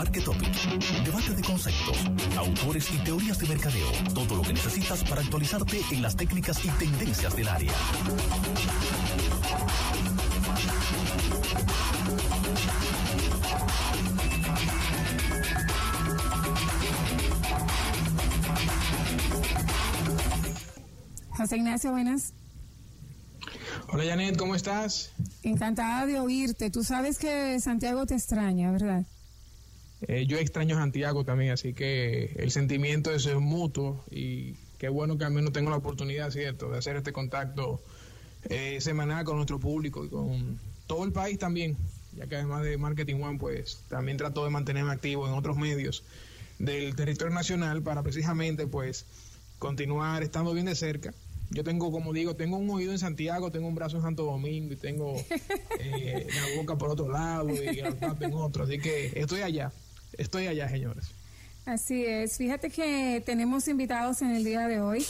Market Topic, debate de conceptos, autores y teorías de mercadeo. Todo lo que necesitas para actualizarte en las técnicas y tendencias del área. José Ignacio, buenas. Hola Janet, ¿cómo estás? Encantada de oírte. Tú sabes que Santiago te extraña, ¿verdad? Eh, yo extraño a Santiago también, así que el sentimiento es mutuo y qué bueno que al menos tengo la oportunidad, ¿cierto?, de hacer este contacto eh, semanal con nuestro público y con todo el país también, ya que además de Marketing One, pues también trato de mantenerme activo en otros medios del territorio nacional para precisamente, pues, continuar estando bien de cerca yo tengo, como digo, tengo un oído en Santiago, tengo un brazo en Santo Domingo y tengo eh, la boca por otro lado y el papi en otro. Así que estoy allá, estoy allá, señores. Así es. Fíjate que tenemos invitados en el día de hoy.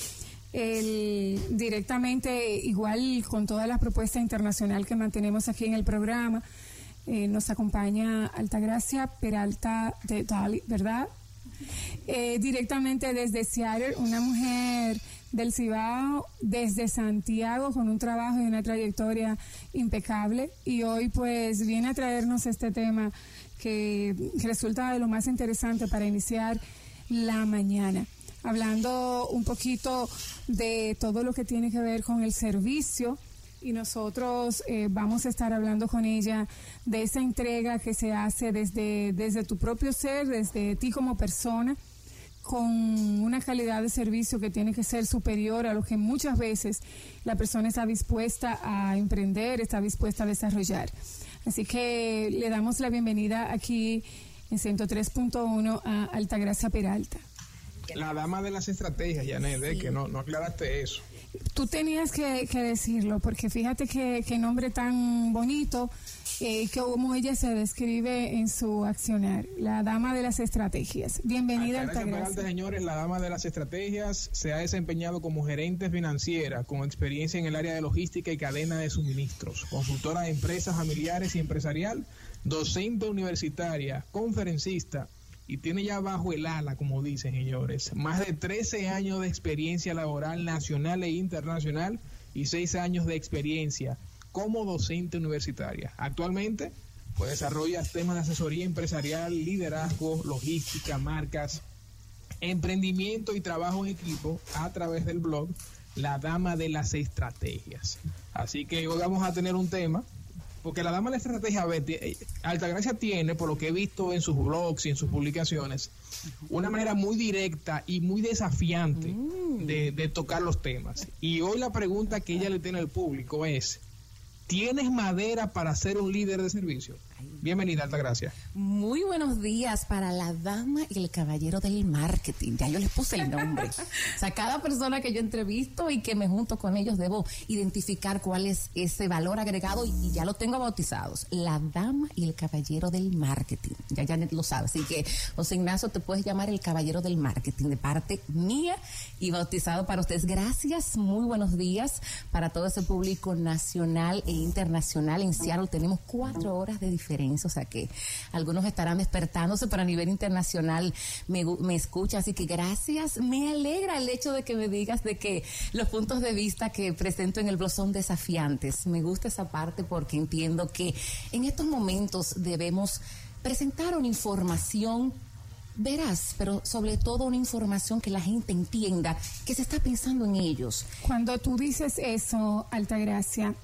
El, directamente, igual con toda la propuesta internacional que mantenemos aquí en el programa, eh, nos acompaña Altagracia Peralta de Dali, ¿verdad? Eh, directamente desde Seattle, una mujer del Cibao desde Santiago con un trabajo y una trayectoria impecable y hoy pues viene a traernos este tema que resulta de lo más interesante para iniciar la mañana. Hablando un poquito de todo lo que tiene que ver con el servicio y nosotros eh, vamos a estar hablando con ella de esa entrega que se hace desde, desde tu propio ser, desde ti como persona con una calidad de servicio que tiene que ser superior a lo que muchas veces la persona está dispuesta a emprender, está dispuesta a desarrollar. Así que le damos la bienvenida aquí en 103.1 a Altagracia Peralta. La dama de las estrategias, Janet, que no, no aclaraste eso. Tú tenías que, decirlo, porque fíjate que, que nombre tan bonito eh, como ella se describe en su accionar, la dama de las estrategias. Bienvenida, Altagracia. señores, la dama de las estrategias se ha desempeñado como gerente financiera con experiencia en el área de logística y cadena de suministros, consultora de empresas familiares y empresarial, docente universitaria, conferencista, y tiene ya bajo el ala, como dicen señores, más de 13 años de experiencia laboral nacional e internacional y 6 años de experiencia como docente universitaria. Actualmente, pues desarrolla temas de asesoría empresarial, liderazgo, logística, marcas, emprendimiento y trabajo en equipo a través del blog La Dama de las Estrategias. Así que hoy vamos a tener un tema, porque la Dama de las Estrategias, eh, Altagracia tiene, por lo que he visto en sus blogs y en sus publicaciones, una manera muy directa y muy desafiante mm. de, de tocar los temas. Y hoy la pregunta que ella le tiene al público es, ¿Tienes madera para ser un líder de servicio? Bienvenida, Altagracia. Muy buenos días para la dama y el caballero del marketing. Ya yo les puse el nombre. o sea, cada persona que yo entrevisto y que me junto con ellos debo identificar cuál es ese valor agregado y, ya lo tengo bautizados. La dama y el caballero del marketing. Ya Janet lo sabe. Así que, José Ignacio, te puedes llamar el caballero del marketing de parte mía y bautizado para ustedes. Gracias. Muy buenos días para todo ese público nacional e internacional. En Seattle tenemos cuatro horas de diferencia, o sea que algunos estarán despertándose, pero a nivel internacional me, me escucha, así que gracias. Me alegra el hecho de que me digas de que los puntos de vista que presento en el blog son desafiantes. Me gusta esa parte porque entiendo que en estos momentos debemos presentar una información verás, pero sobre todo una información que la gente entienda que se está pensando en ellos. Cuando tú dices eso, Altagracia,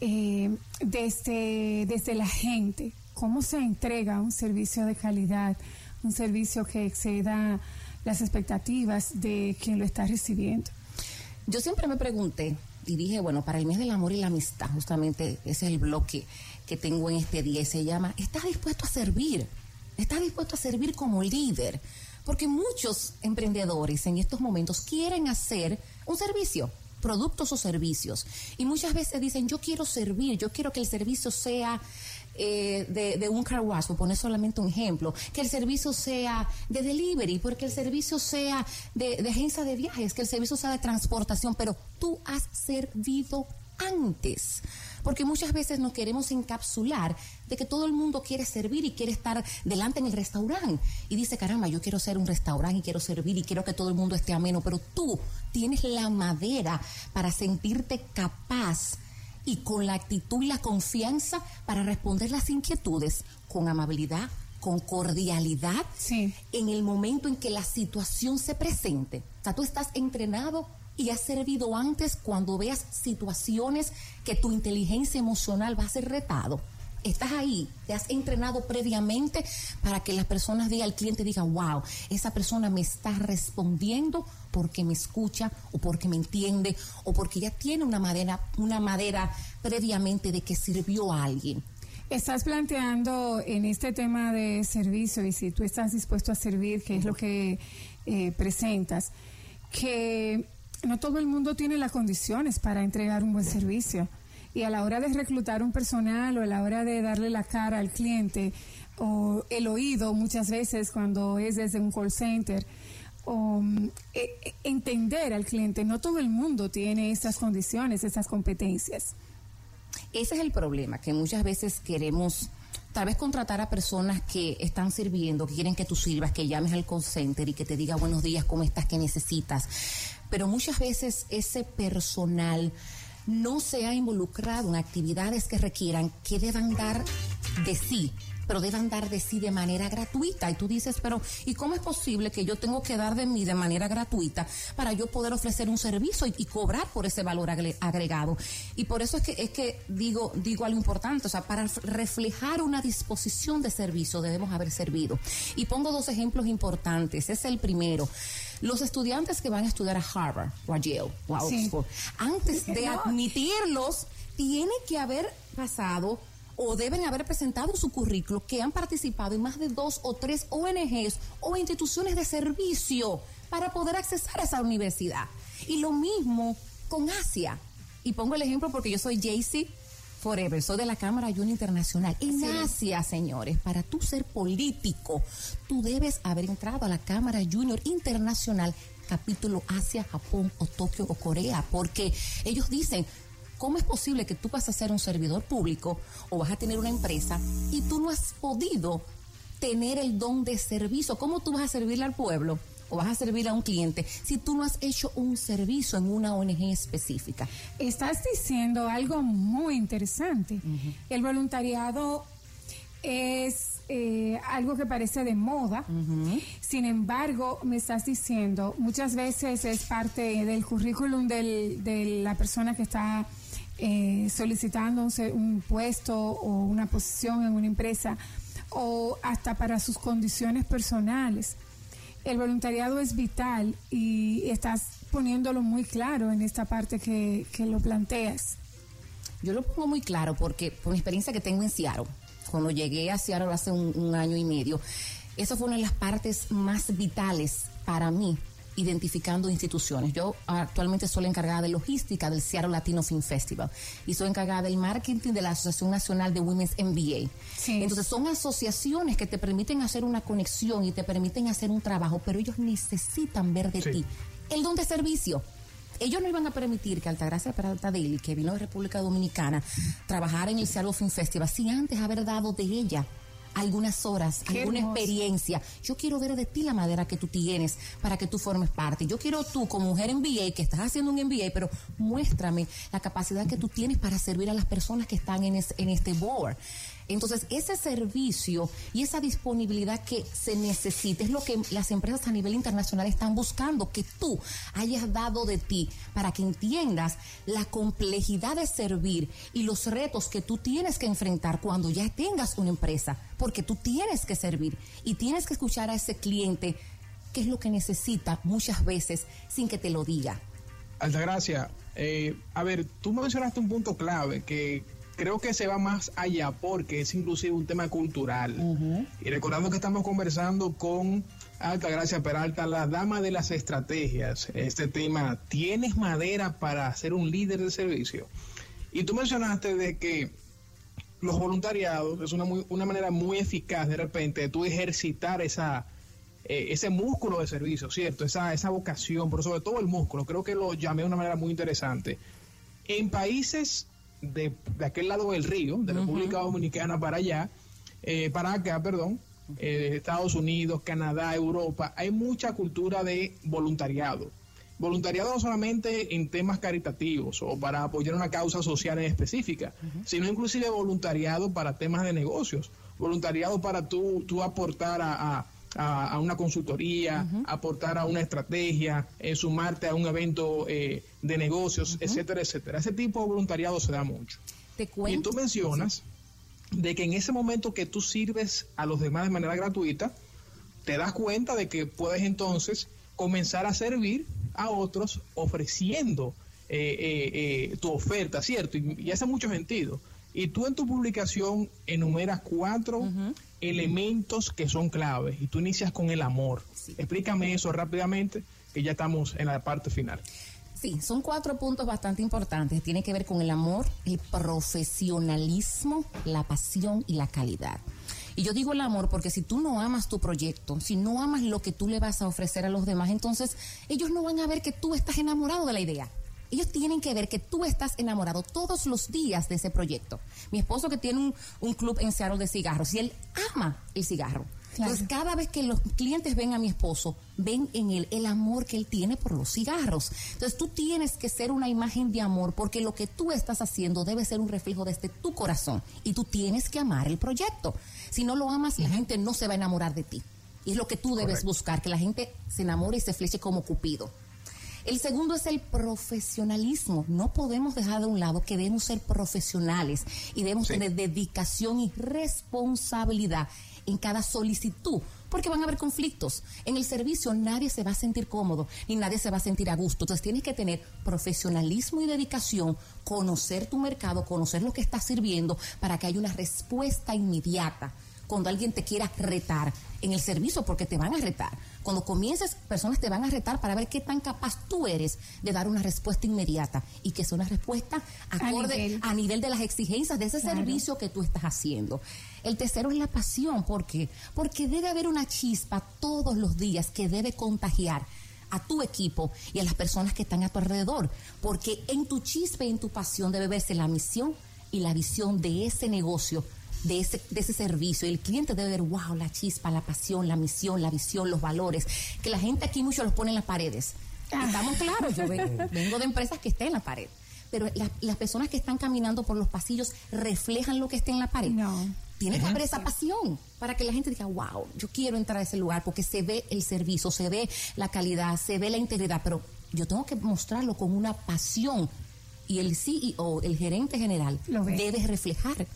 eh, desde, desde la gente, cómo se entrega un servicio de calidad, un servicio que exceda las expectativas de quien lo está recibiendo. Yo siempre me pregunté y dije, bueno, para el mes del amor y la amistad, justamente ese es el bloque que tengo en este día, se llama, ¿estás dispuesto a servir? ¿Estás dispuesto a servir como líder? Porque muchos emprendedores en estos momentos quieren hacer un servicio, productos o servicios. Y muchas veces dicen, yo quiero servir, yo quiero que el servicio sea eh, de, un car wash, por poner solamente un ejemplo, que el servicio sea de delivery, porque el servicio sea de, de agencia de viajes, que el servicio sea de transportación, pero tú has servido antes porque muchas veces nos queremos encapsular de que todo el mundo quiere servir y quiere estar delante en el restaurante. Y dice, caramba, yo quiero ser un restaurante y quiero servir y quiero que todo el mundo esté ameno, pero tú tienes la madera para sentirte capaz y con la actitud y la confianza para responder las inquietudes con amabilidad, con cordialidad, en el momento en que la situación se presente. O sea, tú estás entrenado y has servido antes cuando veas situaciones que tu inteligencia emocional va a ser retado. Estás ahí, te has entrenado previamente para que las personas digan, el cliente diga, wow, esa persona me está respondiendo porque me escucha o porque me entiende o porque ya tiene una madera, una madera previamente de que sirvió a alguien. Estás planteando en este tema de servicio y si tú estás dispuesto a servir, que es lo que eh, presentas, que no todo el mundo tiene las condiciones para entregar un buen servicio. Y a la hora de reclutar un personal o a la hora de darle la cara al cliente o el oído muchas veces cuando es desde un call center, o, e, e, entender al cliente, no todo el mundo tiene esas condiciones, esas competencias. Ese es el problema, que muchas veces queremos tal vez contratar a personas que están sirviendo, que quieren que tú sirvas, que llames al call center y que te diga buenos días, cómo estás, qué necesitas. Pero muchas veces ese personal no se ha involucrado en actividades que requieran que deban dar de sí pero deban dar de sí de manera gratuita. Y tú dices, pero ¿y cómo es posible que yo tengo que dar de mí de manera gratuita para yo poder ofrecer un servicio y, cobrar por ese valor agregado? Y por eso es que, es que digo, digo algo importante, o sea, para reflejar una disposición de servicio debemos haber servido. Y pongo dos ejemplos importantes. Es el primero. Los estudiantes que van a estudiar a Harvard o a Yale o a Oxford, antes de admitirlos, tiene que haber pasado o deben haber presentado su currículo que han participado en más de dos o tres ONGs o instituciones de servicio para poder accesar a esa universidad. Y lo mismo con Asia. Y pongo el ejemplo porque yo soy JC Forever, soy de la Cámara Junior Internacional. En Asia, señores, para tú ser político, tú debes haber entrado a la Cámara Junior Internacional, capítulo Asia, Japón o Tokio o Corea, porque ellos dicen, ¿Cómo es posible que tú vas a ser un servidor público o vas a tener una empresa y tú no has podido tener el don de servicio? ¿Cómo tú vas a servirle al pueblo? o vas a servir a un cliente si tú no has hecho un servicio en una ONG específica. Estás diciendo algo muy interesante. El voluntariado es eh, algo que parece de moda. Sin embargo, me estás diciendo, muchas veces es parte del currículum de la persona que está eh, solicitando un, puesto o una posición en una empresa o hasta para sus condiciones personales. El voluntariado es vital y estás poniéndolo muy claro en esta parte que, lo planteas. Yo lo pongo muy claro porque por mi experiencia que tengo en Seattle, cuando llegué a Seattle hace un, un año y medio, eso fue una de las partes más vitales para mí identificando instituciones. Yo actualmente soy la encargada de logística del Seattle Latino Film Festival y soy encargada del marketing de la Asociación Nacional de Women's MBA. Entonces son asociaciones que te permiten hacer una conexión y te permiten hacer un trabajo, pero ellos necesitan ver de ti el don de servicio ellos no iban a permitir que Altagracia Peralta Daly, que vino de República Dominicana, trabajara en el Seattle Film Festival sin antes haber dado de ella algunas horas, alguna experiencia. Yo quiero ver de ti la madera que tú tienes para que tú formes parte. Yo quiero tú, como mujer MBA, que estás haciendo un MBA, pero muéstrame la capacidad que tú tienes para servir a las personas que están en, en este board. Entonces, ese servicio y esa disponibilidad que se necesita es lo que las empresas a nivel internacional están buscando, que tú hayas dado de ti para que entiendas la complejidad de servir y los retos que tú tienes que enfrentar cuando ya tengas una empresa, porque tú tienes que servir y tienes que escuchar a ese cliente qué es lo que necesita muchas veces sin que te lo diga. Altagracia, eh, a ver, tú mencionaste un punto clave que creo que se va más allá porque es inclusive un tema cultural. Y recordando que estamos conversando con Alta Gracia Peralta, la dama de las estrategias, este tema, ¿tienes madera para ser un líder de servicio? Y tú mencionaste de que los voluntariados es una, una manera muy eficaz de repente de tú ejercitar esa, eh, ese músculo de servicio, ¿cierto? Esa, esa vocación, pero sobre todo el músculo, creo que lo llamé de una manera muy interesante. En países de, de aquel lado del río, de República Dominicana para allá, eh, para acá, perdón, eh, Estados Unidos, Canadá, Europa, hay mucha cultura de voluntariado. Voluntariado no solamente en temas caritativos o para apoyar una causa social en específica, sino inclusive voluntariado para temas de negocios, voluntariado para tú, tú aportar a, a, a una consultoría, aportar a una estrategia, eh, sumarte a un evento eh, de negocios, etcétera, etcétera. Ese tipo de voluntariado se da mucho. Te Y tú mencionas de que en ese momento que tú sirves a los demás de manera gratuita, te das cuenta de que puedes entonces comenzar a servir a otros ofreciendo eh, eh, eh, tu oferta, ¿cierto? Y, y hace mucho sentido. Y tú en tu publicación enumeras cuatro elementos que son claves y tú inicias con el amor. Sí. Explícame eso rápidamente, que ya estamos en la parte final. Sí, son cuatro puntos bastante importantes. Tiene que ver con el amor, el profesionalismo, la pasión y la calidad. Y yo digo el amor porque si tú no amas tu proyecto, si no amas lo que tú le vas a ofrecer a los demás, entonces ellos no van a ver que tú estás enamorado de la idea. Ellos tienen que ver que tú estás enamorado todos los días de ese proyecto. Mi esposo que tiene un, un club en Seattle de cigarros y él ama el cigarro. Claro. Entonces, cada vez que los clientes ven a mi esposo, ven en él el amor que él tiene por los cigarros. Entonces, tú tienes que ser una imagen de amor porque lo que tú estás haciendo debe ser un reflejo desde tu corazón y tú tienes que amar el proyecto. Si no lo amas, la gente no se va a enamorar de ti. Y es lo que tú debes Correcto. buscar, que la gente se enamore y se fleche como Cupido. El segundo es el profesionalismo. No podemos dejar de un lado que debemos ser profesionales y debemos Sí. tener dedicación y responsabilidad en cada solicitud, porque van a haber conflictos. En el servicio nadie se va a sentir cómodo ni nadie se va a sentir a gusto. Entonces tienes que tener profesionalismo y dedicación, conocer tu mercado, conocer lo que estás sirviendo para que haya una respuesta inmediata cuando alguien te quiera retar en el servicio, porque te van a retar. Cuando comiences, personas te van a retar para ver qué tan capaz tú eres de dar una respuesta inmediata y que sea una respuesta acorde nivel. a nivel de las exigencias de ese Claro. servicio que tú estás haciendo. El tercero es la pasión, ¿por qué? Porque debe haber una chispa todos los días que debe contagiar a tu equipo y a las personas que están a tu alrededor, porque en tu chispa y en tu pasión debe verse la misión y la visión de ese negocio, de ese, de ese servicio. Y el cliente debe ver, wow, la chispa, la pasión, la misión, la visión, los valores, que la gente aquí mucho los pone en las paredes. Ah. Estamos claros, yo vengo, vengo de empresas que están en la pared. Pero la- las personas que están caminando por los pasillos reflejan lo que está en la pared. No. Tiene que haber esa pasión para que la gente diga, wow, yo quiero entrar a ese lugar porque se ve el servicio, se ve la calidad, se ve la integridad, pero yo tengo que mostrarlo con una pasión. Y el CEO, el gerente general, Lo ve. debe reflejar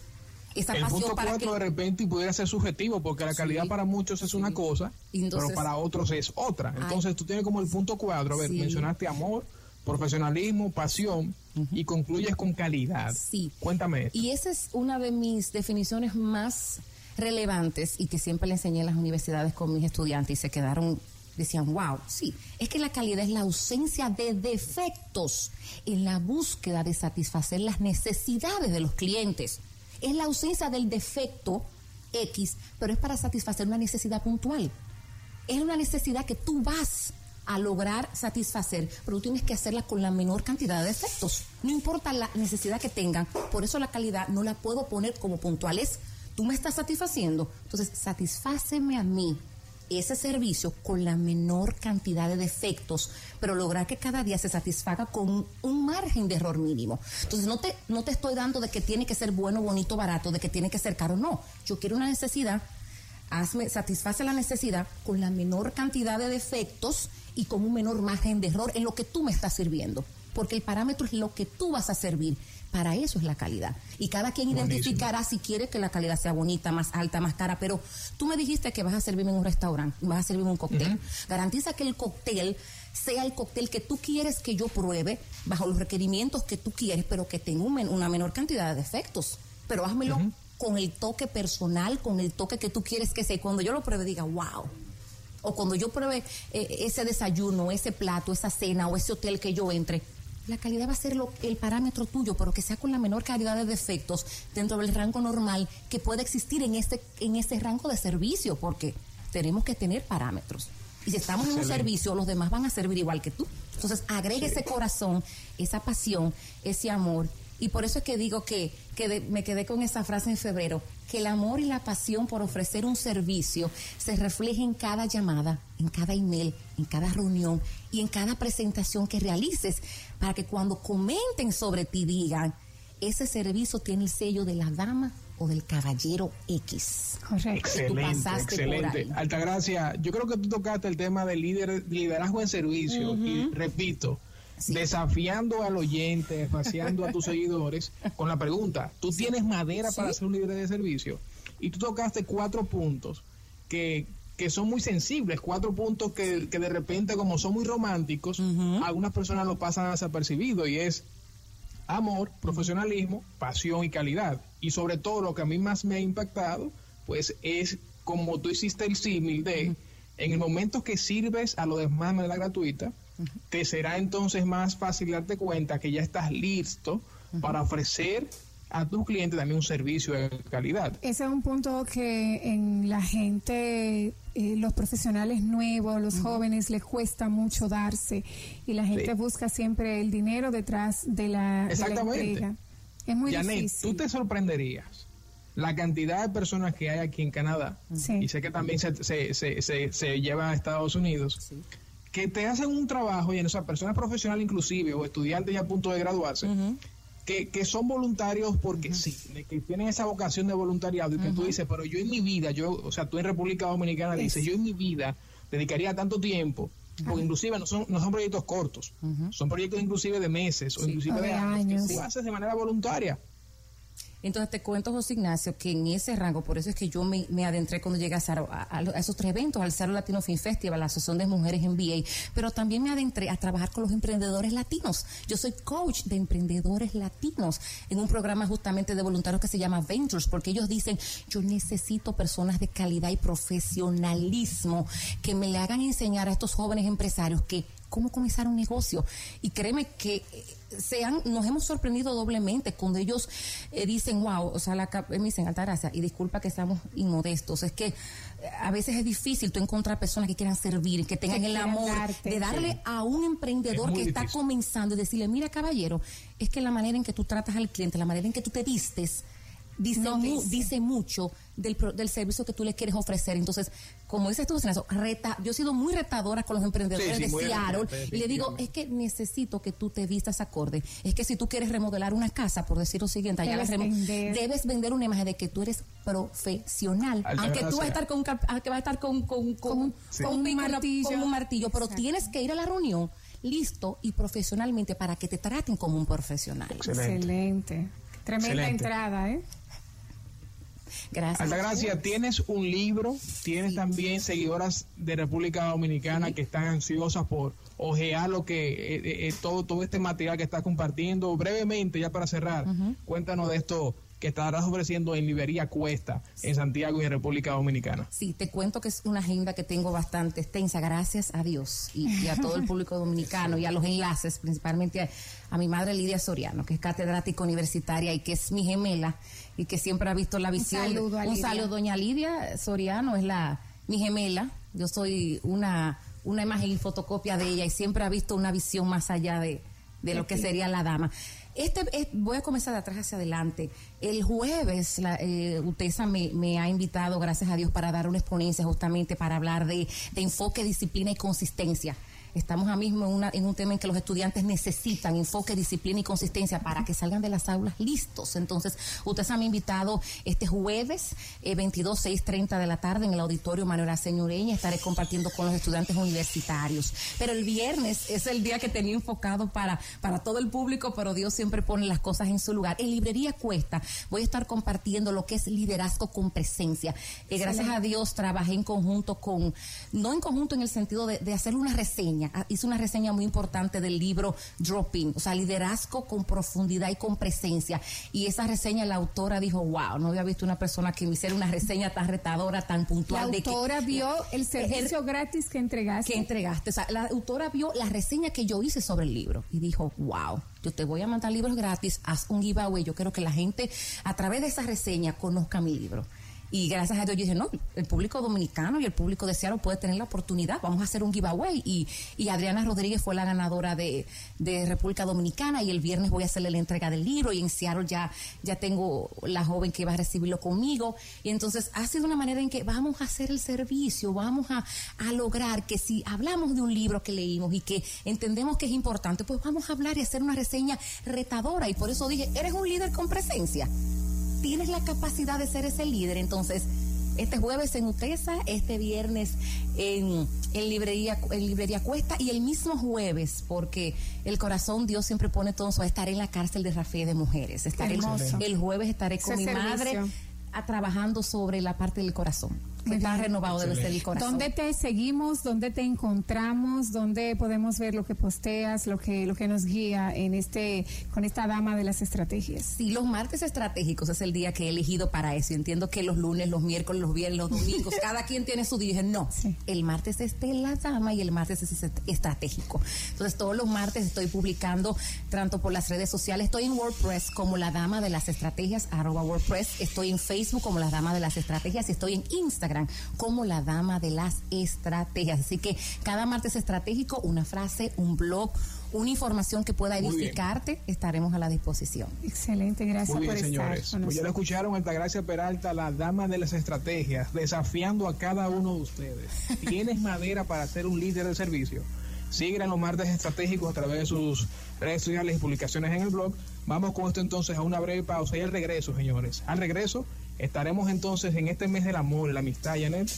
esa El pasión punto para que... cuatro de repente pudiera ser subjetivo porque la Sí, calidad para muchos es una cosa, entonces- pero para otros es otra. Entonces tú tienes como el punto cuatro, a ver, Sí. mencionaste amor, profesionalismo, pasión y concluyes con calidad. Sí. Cuéntame. esto. Y esa es una de mis definiciones más relevantes y que siempre le enseñé en las universidades con mis estudiantes y se quedaron, decían, wow, sí, es que la calidad es la ausencia de defectos en la búsqueda de satisfacer las necesidades de los clientes. Es la ausencia del defecto X, pero es para satisfacer una necesidad puntual es una necesidad que tú vas a lograr satisfacer, pero tú tienes que hacerla con la menor cantidad de defectos. No importa la necesidad que tengan, por eso la calidad no la puedo poner como puntuales. Tú me estás satisfaciendo, entonces satisfáceme a mí ese servicio con la menor cantidad de defectos, pero lograr que cada día se satisfaga con un, margen de error mínimo. Entonces no te, no te estoy dando de que tiene que ser bueno, bonito, barato, de que tiene que ser caro, no. Yo quiero una necesidad hazme, satisface la necesidad con la menor cantidad de defectos y con un menor margen de error en lo que tú me estás sirviendo. Porque el parámetro es lo que tú vas a servir. Para eso es la calidad. Y cada quien Buenísimo. identificará si quiere que la calidad sea bonita, más alta, más cara. Pero tú me dijiste que vas a servirme en un restaurante, vas a servirme un cóctel. Garantiza que el cóctel sea el cóctel que tú quieres que yo pruebe, bajo los requerimientos que tú quieres, pero que tenga un men- una menor cantidad de defectos. Pero házmelo con el toque personal, con el toque que tú quieres que sea. Y cuando yo lo pruebe, diga, wow. O cuando yo pruebe eh, ese desayuno, ese plato, esa cena o ese hotel que yo entre, la calidad va a ser lo- el parámetro tuyo, pero que sea con la menor calidad de defectos dentro del rango normal que pueda existir en este, en ese rango de servicio, porque tenemos que tener parámetros. Y si estamos en un servicio, los demás van a servir igual que tú. Entonces, agrega ese corazón, esa pasión, ese amor Y por eso es que digo que, que me quedé con esa frase en febrero, que el amor y la pasión por ofrecer un servicio se refleje en cada llamada, en cada email, en cada reunión y en cada presentación que realices, para que cuando comenten sobre ti digan, ese servicio tiene el sello de la dama o del caballero X. Correcto. Excelente, excelente. Altagracia, yo creo que tú tocaste el tema del líder, liderazgo en servicio y repito, desafiando al oyente, desafiando a tus seguidores con la pregunta, ¿tú tienes madera para ser un líder de servicio? Y tú tocaste cuatro puntos que, que son muy sensibles, cuatro puntos que, que de repente como son muy románticos, algunas personas lo pasan desapercibido y es amor, profesionalismo, pasión y calidad. Y sobre todo lo que a mí más me ha impactado, pues es como tú hiciste el símil de, en el momento que sirves a lo demás de manera gratuita, te será entonces más fácil darte cuenta que ya estás listo para ofrecer a tus clientes también un servicio de calidad. Ese es un punto que en la gente, eh, los profesionales nuevos, los jóvenes, les cuesta mucho darse. Y la gente busca siempre el dinero detrás de la, Exactamente. Es muy difícil. tú te sorprenderías la cantidad de personas que hay aquí en Canadá, y sé que también se, se, se, se, lleva a Estados Unidos, que te hacen un trabajo, y en esa personas profesionales inclusive, o estudiantes ya a punto de graduarse, que, que, son voluntarios porque sí, que tienen esa vocación de voluntariado, y que tú dices, pero yo en mi vida, yo, o sea, tú en República Dominicana dices, yo en mi vida dedicaría tanto tiempo porque inclusive no son, no son proyectos cortos, son proyectos inclusive de meses o inclusive de, años, que tú haces de manera voluntaria. Entonces te cuento, José Ignacio, que en ese rango, por eso es que yo me, adentré cuando llegué a, esos tres eventos, al Saro Latino Film Festival, la Asociación de Mujeres en VA, pero también me adentré a trabajar con los emprendedores latinos. Yo soy coach de emprendedores latinos en un programa justamente de voluntarios que se llama Ventures, porque ellos dicen, yo necesito personas de calidad y profesionalismo que me le hagan enseñar a estos jóvenes empresarios que cómo comenzar un negocio. Y créeme que sean, nos hemos sorprendido doblemente cuando ellos eh, dicen, wow, o sea, la, me dicen, Altagracia, y disculpa que estamos inmodestos, es que eh, a veces es difícil tú encontrar personas que quieran servir, que tengan el amor de darle a un emprendedor que está comenzando y decirle, mira caballero, es que la manera en que tú tratas al cliente, la manera en que tú te vistes, dice, dice. mucho del, del, servicio que tú le quieres ofrecer. Entonces, como dices tú, reta, yo he sido muy retadora con los emprendedores de Seattle y le digo, es que necesito que tú te vistas acorde. Es que si tú quieres remodelar una casa, por decir lo siguiente, debes, vender. debes vender una imagen de que tú eres profesional. Aunque tú vas a estar con, que va a estar con, con, con, un, martillo. Con un martillo, pero tienes que ir a la reunión listo y profesionalmente para que te traten como un profesional. Excelente. Tremenda entrada, ¿eh? Gracias. Gracia, tienes un libro, tienes también seguidoras de República Dominicana que están ansiosas por ojear lo que eh, eh, todo todo este material que estás compartiendo. Brevemente, ya para cerrar, cuéntanos de esto que estarás ofreciendo en Librería Cuesta, en Santiago y en República Dominicana. Sí, te cuento que es una agenda que tengo bastante extensa, gracias a Dios y, a todo el público dominicano y a los enlaces, principalmente a, mi madre Lidia Soriano, que es catedrática universitaria y que es mi gemela y que siempre ha visto la visión. Un saludo, a un saludo doña Lidia Soriano, es la mi gemela. Yo soy una, una imagen y fotocopia de ella y siempre ha visto una visión más allá de, de lo que sería la dama. Este, voy a comenzar de atrás hacia adelante. El jueves, la, eh, UTESA me, me, ha invitado, gracias a Dios, para dar una exponencia justamente para hablar de, de enfoque, disciplina y consistencia. Estamos ahora mismo en, una, en, un tema en que los estudiantes necesitan enfoque, disciplina y consistencia para que salgan de las aulas listos. Entonces, ustedes han invitado este jueves, eh, 22, 6.30 de la tarde en el auditorio Manuel Señoreña. Estaré compartiendo con los estudiantes universitarios. Pero el viernes es el día que tenía enfocado para, para todo el público, pero Dios siempre pone las cosas en su lugar. En Librería Cuesta voy a estar compartiendo lo que es liderazgo con presencia. Eh, gracias a Dios trabajé en conjunto con, no en conjunto en el sentido de, de hacer una reseña, Ah, hizo una reseña muy importante del libro Dropping, o sea, liderazgo con profundidad y con presencia. Y esa reseña la autora dijo, wow, no había visto una persona que me hiciera una reseña tan retadora, tan puntual. La autora vio el servicio gratis que entregaste. Que entregaste. O sea, la autora vio la reseña que yo hice sobre el libro y dijo, wow, yo te voy a mandar libros gratis, haz un giveaway. Yo quiero que la gente a través de esa reseña conozca mi libro Y gracias a Dios yo dije, no, el público dominicano y el público de Seattle puede tener la oportunidad, vamos a hacer un giveaway. Y, y Adriana Rodríguez fue la ganadora de, de República Dominicana y el viernes voy a hacerle la entrega del libro y en Seattle ya, ya tengo la joven que va a recibirlo conmigo. Y entonces ha sido una manera en que vamos a hacer el servicio, vamos a, a lograr que si hablamos de un libro que leímos y que entendemos que es importante, pues vamos a hablar y hacer una reseña retadora. Y por eso dije, eres un líder con presencia tienes la capacidad de ser ese líder. Entonces, este jueves en UTESA, este viernes en, en, librería en librería Cuesta y el mismo jueves, porque el corazón Dios siempre pone todo eso, estaré en la cárcel de Rafael de mujeres. Estaré el, el, jueves estaré con Ese mi servicio. madre a, trabajando sobre la parte del corazón que está renovado debe ser el corazón. ¿Dónde te seguimos? ¿Dónde te encontramos? ¿Dónde podemos ver lo que posteas, lo que lo que nos guía en este con esta dama de las estrategias? Sí, los martes estratégicos es el día que he elegido para eso. Entiendo que los lunes, los miércoles, los viernes, los domingos, cada quien tiene su día. Dije, no, sí. el martes es de la dama y el martes es estratégico. Entonces, todos los martes estoy publicando tanto por las redes sociales, estoy en WordPress como la dama de las estrategias, arroba WordPress, estoy en Facebook como la dama de las estrategias y estoy en Instagram como la dama de las estrategias. Así que cada martes estratégico, una frase, un blog, una información que pueda edificarte, estaremos a la disposición. Excelente, gracias Muy bien, por señores. estar. Pues ya lo escucharon, Altagracia Peralta, la dama de las estrategias, desafiando a cada uno de ustedes. ¿Tienes madera para ser un líder de servicio? Sigan los martes estratégicos a través de sus redes sociales y publicaciones en el blog. Vamos con esto entonces a una breve pausa y al regreso, señores. Al regreso estaremos entonces en este mes del amor, la amistad, Janet,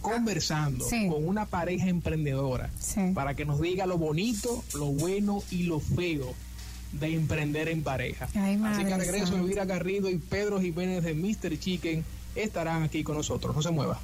conversando Sí. con una pareja emprendedora Sí. para que nos diga lo bonito, lo bueno y lo feo de emprender en pareja. Ay, Así que regreso. Elvira Garrido y Pedro Jiménez de Mr. Chicken estarán aquí con nosotros. No se mueva.